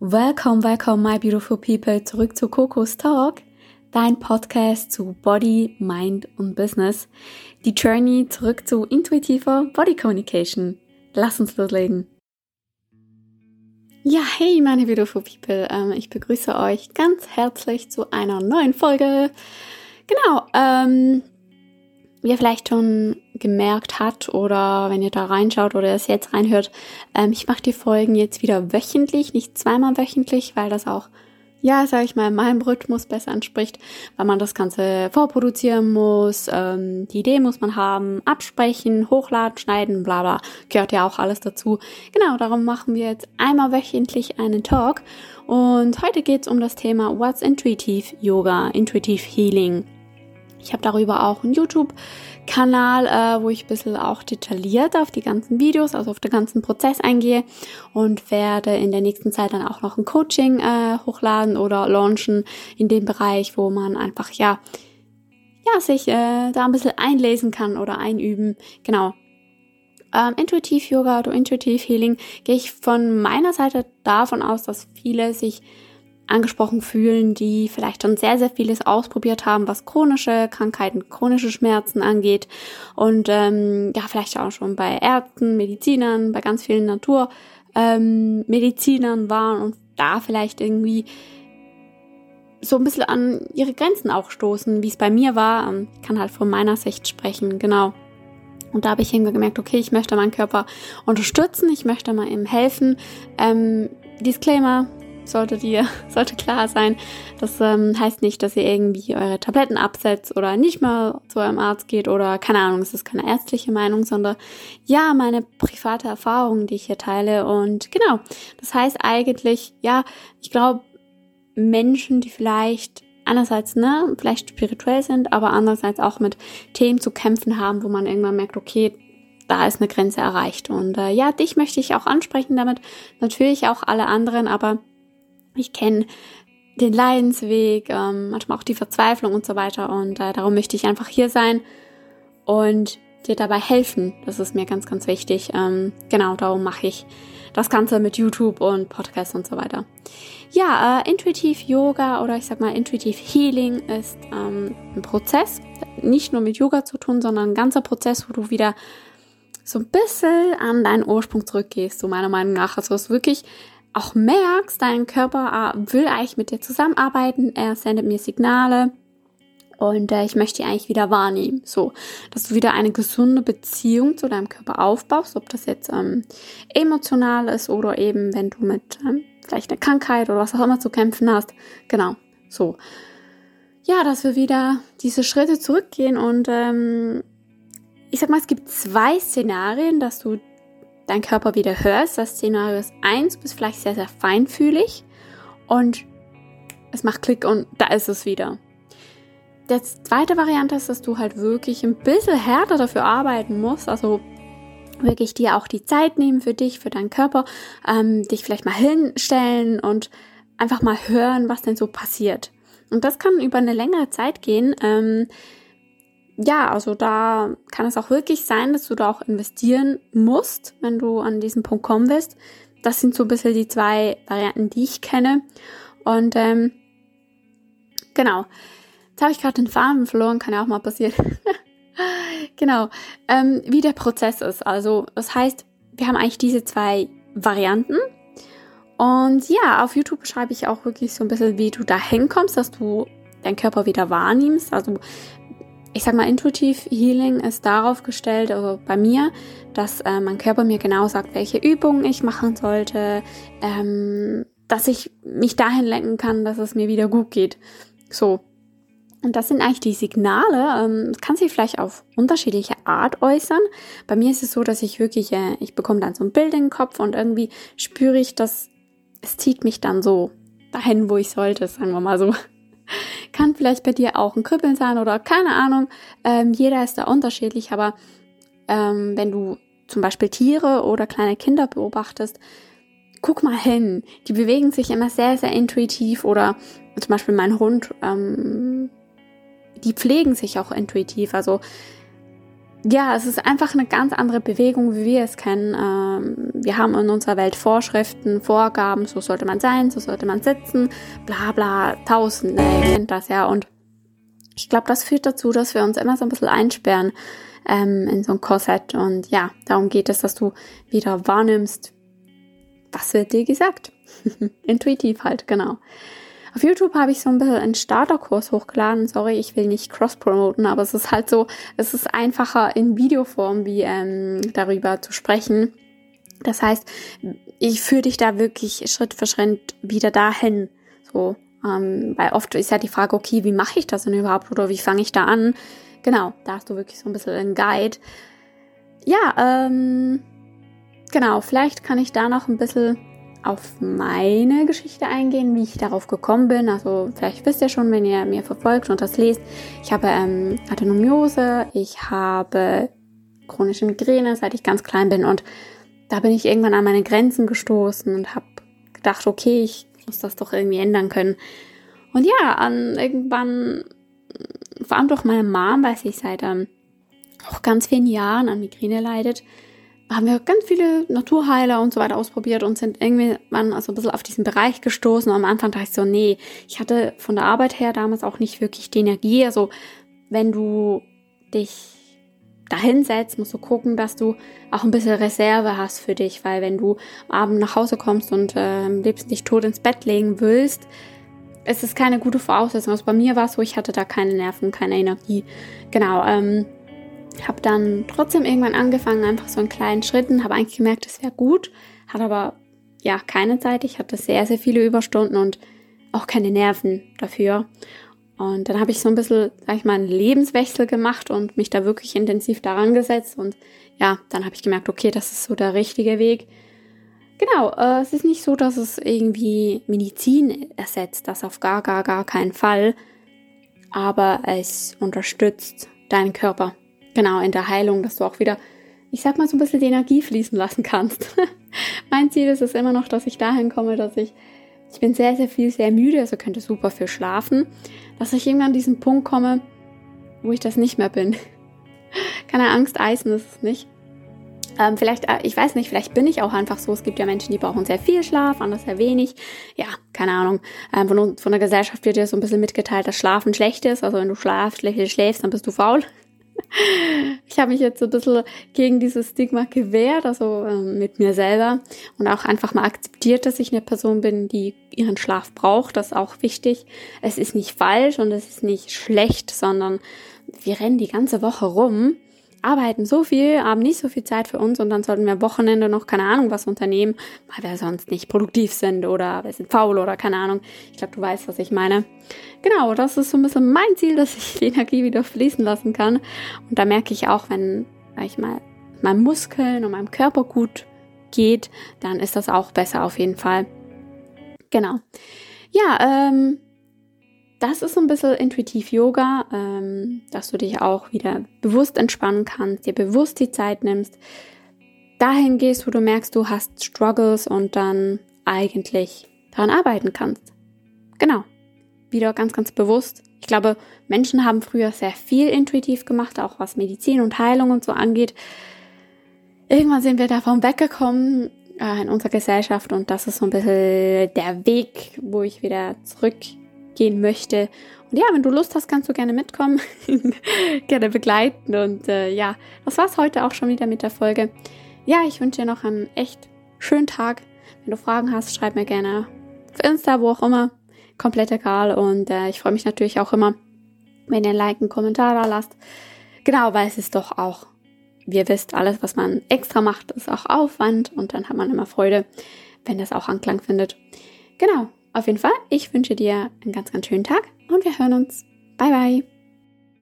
Welcome, welcome, my beautiful people, zurück zu Coco's Talk, dein Podcast zu Body, Mind und Business. Die Journey zurück zu intuitiver Body Communication. Lass uns loslegen. Ja, hey, meine beautiful people, ähm, ich begrüße euch ganz herzlich zu einer neuen Folge. Genau, ähm, wie ihr vielleicht schon gemerkt habt oder wenn ihr da reinschaut oder es jetzt reinhört, ähm, ich mache die Folgen jetzt wieder wöchentlich, nicht zweimal wöchentlich, weil das auch, ja, sage ich mal, meinem Rhythmus besser entspricht, weil man das Ganze vorproduzieren muss, ähm, die Idee muss man haben, absprechen, hochladen, schneiden, bla bla, gehört ja auch alles dazu. Genau, darum machen wir jetzt einmal wöchentlich einen Talk und heute geht's um das Thema What's Intuitive Yoga, Intuitive Healing. Ich habe darüber auch einen YouTube-Kanal, äh, wo ich ein bisschen auch detailliert auf die ganzen Videos, also auf den ganzen Prozess eingehe und werde in der nächsten Zeit dann auch noch ein Coaching äh, hochladen oder launchen in dem Bereich, wo man einfach ja ja sich äh, da ein bisschen einlesen kann oder einüben. Genau. Ähm, Intuitiv Yoga oder Intuitiv Healing gehe ich von meiner Seite davon aus, dass viele sich angesprochen fühlen, die vielleicht schon sehr, sehr vieles ausprobiert haben, was chronische Krankheiten, chronische Schmerzen angeht und ähm, ja, vielleicht auch schon bei Ärzten, Medizinern, bei ganz vielen Naturmedizinern ähm, waren und da vielleicht irgendwie so ein bisschen an ihre Grenzen auch stoßen, wie es bei mir war. Ähm, ich kann halt von meiner Sicht sprechen, genau. Und da habe ich irgendwie gemerkt, okay, ich möchte meinen Körper unterstützen, ich möchte mal ihm helfen. Ähm, Disclaimer, sollte dir, sollte klar sein. Das ähm, heißt nicht, dass ihr irgendwie eure Tabletten absetzt oder nicht mal zu eurem Arzt geht oder keine Ahnung, es ist keine ärztliche Meinung, sondern ja, meine private Erfahrung, die ich hier teile. Und genau, das heißt eigentlich, ja, ich glaube, Menschen, die vielleicht einerseits, ne, vielleicht spirituell sind, aber andererseits auch mit Themen zu kämpfen haben, wo man irgendwann merkt, okay, da ist eine Grenze erreicht. Und äh, ja, dich möchte ich auch ansprechen damit, natürlich auch alle anderen, aber ich kenne den Leidensweg, ähm, manchmal auch die Verzweiflung und so weiter. Und äh, darum möchte ich einfach hier sein und dir dabei helfen. Das ist mir ganz, ganz wichtig. Ähm, genau, darum mache ich das Ganze mit YouTube und Podcast und so weiter. Ja, äh, Intuitiv Yoga oder ich sag mal Intuitiv Healing ist ähm, ein Prozess, nicht nur mit Yoga zu tun, sondern ein ganzer Prozess, wo du wieder so ein bisschen an deinen Ursprung zurückgehst, so meiner Meinung nach. Also es ist wirklich auch merkst, dein Körper äh, will eigentlich mit dir zusammenarbeiten, er sendet mir Signale und äh, ich möchte die eigentlich wieder wahrnehmen. So, dass du wieder eine gesunde Beziehung zu deinem Körper aufbaust, ob das jetzt ähm, emotional ist oder eben, wenn du mit ähm, vielleicht einer Krankheit oder was auch immer zu kämpfen hast. Genau, so. Ja, dass wir wieder diese Schritte zurückgehen und ähm, ich sag mal, es gibt zwei Szenarien, dass du deinen Körper wieder hörst. Das Szenario ist eins, bist vielleicht sehr, sehr feinfühlig und es macht Klick und da ist es wieder. Die zweite Variante ist, dass du halt wirklich ein bisschen härter dafür arbeiten musst, also wirklich dir auch die Zeit nehmen für dich, für deinen Körper, ähm, dich vielleicht mal hinstellen und einfach mal hören, was denn so passiert. Und das kann über eine längere Zeit gehen. Ähm, ja, also da kann es auch wirklich sein, dass du da auch investieren musst, wenn du an diesen Punkt kommen willst. Das sind so ein bisschen die zwei Varianten, die ich kenne. Und ähm, genau. Jetzt habe ich gerade den Faden verloren, kann ja auch mal passieren. genau. Ähm, wie der Prozess ist. Also, das heißt, wir haben eigentlich diese zwei Varianten. Und ja, auf YouTube beschreibe ich auch wirklich so ein bisschen, wie du da hinkommst, dass du deinen Körper wieder wahrnimmst. Also ich sag mal, intuitiv Healing ist darauf gestellt, also bei mir, dass äh, mein Körper mir genau sagt, welche Übungen ich machen sollte, ähm, dass ich mich dahin lenken kann, dass es mir wieder gut geht. So. Und das sind eigentlich die Signale. Ähm, kann sich vielleicht auf unterschiedliche Art äußern. Bei mir ist es so, dass ich wirklich, äh, ich bekomme dann so ein Bild in den Kopf und irgendwie spüre ich, dass es zieht mich dann so dahin, wo ich sollte, sagen wir mal so. Kann vielleicht bei dir auch ein Kribbeln sein oder keine Ahnung. Ähm, jeder ist da unterschiedlich, aber ähm, wenn du zum Beispiel Tiere oder kleine Kinder beobachtest, guck mal hin. Die bewegen sich immer sehr, sehr intuitiv oder zum Beispiel mein Hund, ähm, die pflegen sich auch intuitiv. Also ja, es ist einfach eine ganz andere Bewegung, wie wir es kennen. Ähm, wir haben in unserer Welt Vorschriften, Vorgaben, so sollte man sein, so sollte man sitzen, bla bla, tausend, ne, ihr kennt das ja. Und ich glaube, das führt dazu, dass wir uns immer so ein bisschen einsperren ähm, in so ein Korsett. Und ja, darum geht es, dass du wieder wahrnimmst, was wird dir gesagt. Intuitiv halt, genau. Auf YouTube habe ich so ein bisschen einen Starterkurs hochgeladen. Sorry, ich will nicht cross-promoten, aber es ist halt so, es ist einfacher in Videoform wie ähm, darüber zu sprechen. Das heißt, ich führe dich da wirklich Schritt für Schritt wieder dahin. So, ähm, weil oft ist ja die Frage, okay, wie mache ich das denn überhaupt oder wie fange ich da an? Genau, da hast du wirklich so ein bisschen einen Guide. Ja, ähm, genau, vielleicht kann ich da noch ein bisschen auf meine Geschichte eingehen, wie ich darauf gekommen bin. Also vielleicht wisst ihr schon, wenn ihr mir verfolgt und das lest. Ich habe ähm, Adenomiose, ich habe chronische Migräne, seit ich ganz klein bin. Und da bin ich irgendwann an meine Grenzen gestoßen und habe gedacht, okay, ich muss das doch irgendwie ändern können. Und ja, an irgendwann, vor allem durch meine Mom, weil sie seit ähm, auch ganz vielen Jahren an Migräne leidet, haben wir ganz viele Naturheiler und so weiter ausprobiert und sind irgendwie man also ein bisschen auf diesen Bereich gestoßen. Und am Anfang dachte ich so, nee, ich hatte von der Arbeit her damals auch nicht wirklich die Energie. Also wenn du dich dahin setzt, musst du gucken, dass du auch ein bisschen Reserve hast für dich, weil wenn du am Abend nach Hause kommst und äh, lebst nicht tot ins Bett legen willst, ist es keine gute Voraussetzung. Also bei mir war es so, ich hatte da keine Nerven, keine Energie. Genau. Ähm, habe dann trotzdem irgendwann angefangen, einfach so in kleinen Schritten, habe eigentlich gemerkt, es wäre gut, hatte aber ja keine Zeit. Ich hatte sehr, sehr viele Überstunden und auch keine Nerven dafür. Und dann habe ich so ein bisschen, sag ich mal, einen Lebenswechsel gemacht und mich da wirklich intensiv daran gesetzt. Und ja, dann habe ich gemerkt, okay, das ist so der richtige Weg. Genau, äh, es ist nicht so, dass es irgendwie Medizin ersetzt, das auf gar, gar, gar keinen Fall. Aber es unterstützt deinen Körper genau in der Heilung, dass du auch wieder, ich sag mal, so ein bisschen die Energie fließen lassen kannst. mein Ziel ist es immer noch, dass ich dahin komme, dass ich, ich bin sehr, sehr viel, sehr müde, also könnte super viel schlafen, dass ich irgendwann an diesen Punkt komme, wo ich das nicht mehr bin. Keine Angst, Eisen ist es nicht. Ähm, vielleicht, äh, ich weiß nicht, vielleicht bin ich auch einfach so. Es gibt ja Menschen, die brauchen sehr viel Schlaf, andere sehr wenig. Ja, keine Ahnung. Ähm, von, von der Gesellschaft wird ja so ein bisschen mitgeteilt, dass Schlafen schlecht ist. Also wenn du schlafst, schlecht schläfst, dann bist du faul. Ich habe mich jetzt so ein bisschen gegen dieses Stigma gewehrt, also äh, mit mir selber und auch einfach mal akzeptiert, dass ich eine Person bin, die ihren Schlaf braucht. Das ist auch wichtig. Es ist nicht falsch und es ist nicht schlecht, sondern wir rennen die ganze Woche rum arbeiten so viel, haben nicht so viel Zeit für uns und dann sollten wir Wochenende noch keine Ahnung was unternehmen, weil wir sonst nicht produktiv sind oder wir sind faul oder keine Ahnung. Ich glaube, du weißt, was ich meine. Genau, das ist so ein bisschen mein Ziel, dass ich die Energie wieder fließen lassen kann. Und da merke ich auch, wenn, sag ich mal, meinem Muskeln und meinem Körper gut geht, dann ist das auch besser auf jeden Fall. Genau. Ja, ähm, das ist so ein bisschen intuitiv Yoga, ähm, dass du dich auch wieder bewusst entspannen kannst, dir bewusst die Zeit nimmst, dahin gehst, wo du merkst, du hast Struggles und dann eigentlich daran arbeiten kannst. Genau. Wieder ganz, ganz bewusst. Ich glaube, Menschen haben früher sehr viel intuitiv gemacht, auch was Medizin und Heilung und so angeht. Irgendwann sind wir davon weggekommen äh, in unserer Gesellschaft und das ist so ein bisschen der Weg, wo ich wieder zurück gehen möchte. Und ja, wenn du Lust hast, kannst du gerne mitkommen, gerne begleiten. Und äh, ja, das war's heute auch schon wieder mit der Folge. Ja, ich wünsche dir noch einen echt schönen Tag. Wenn du Fragen hast, schreib mir gerne auf Insta, wo auch immer. Komplett egal. Und äh, ich freue mich natürlich auch immer, wenn ihr Like, einen Kommentar da lasst. Genau, weil es ist doch auch, wie ihr wisst, alles, was man extra macht, ist auch Aufwand. Und dann hat man immer Freude, wenn das auch Anklang findet. Genau. Auf jeden Fall, ich wünsche dir einen ganz, ganz schönen Tag und wir hören uns. Bye, bye.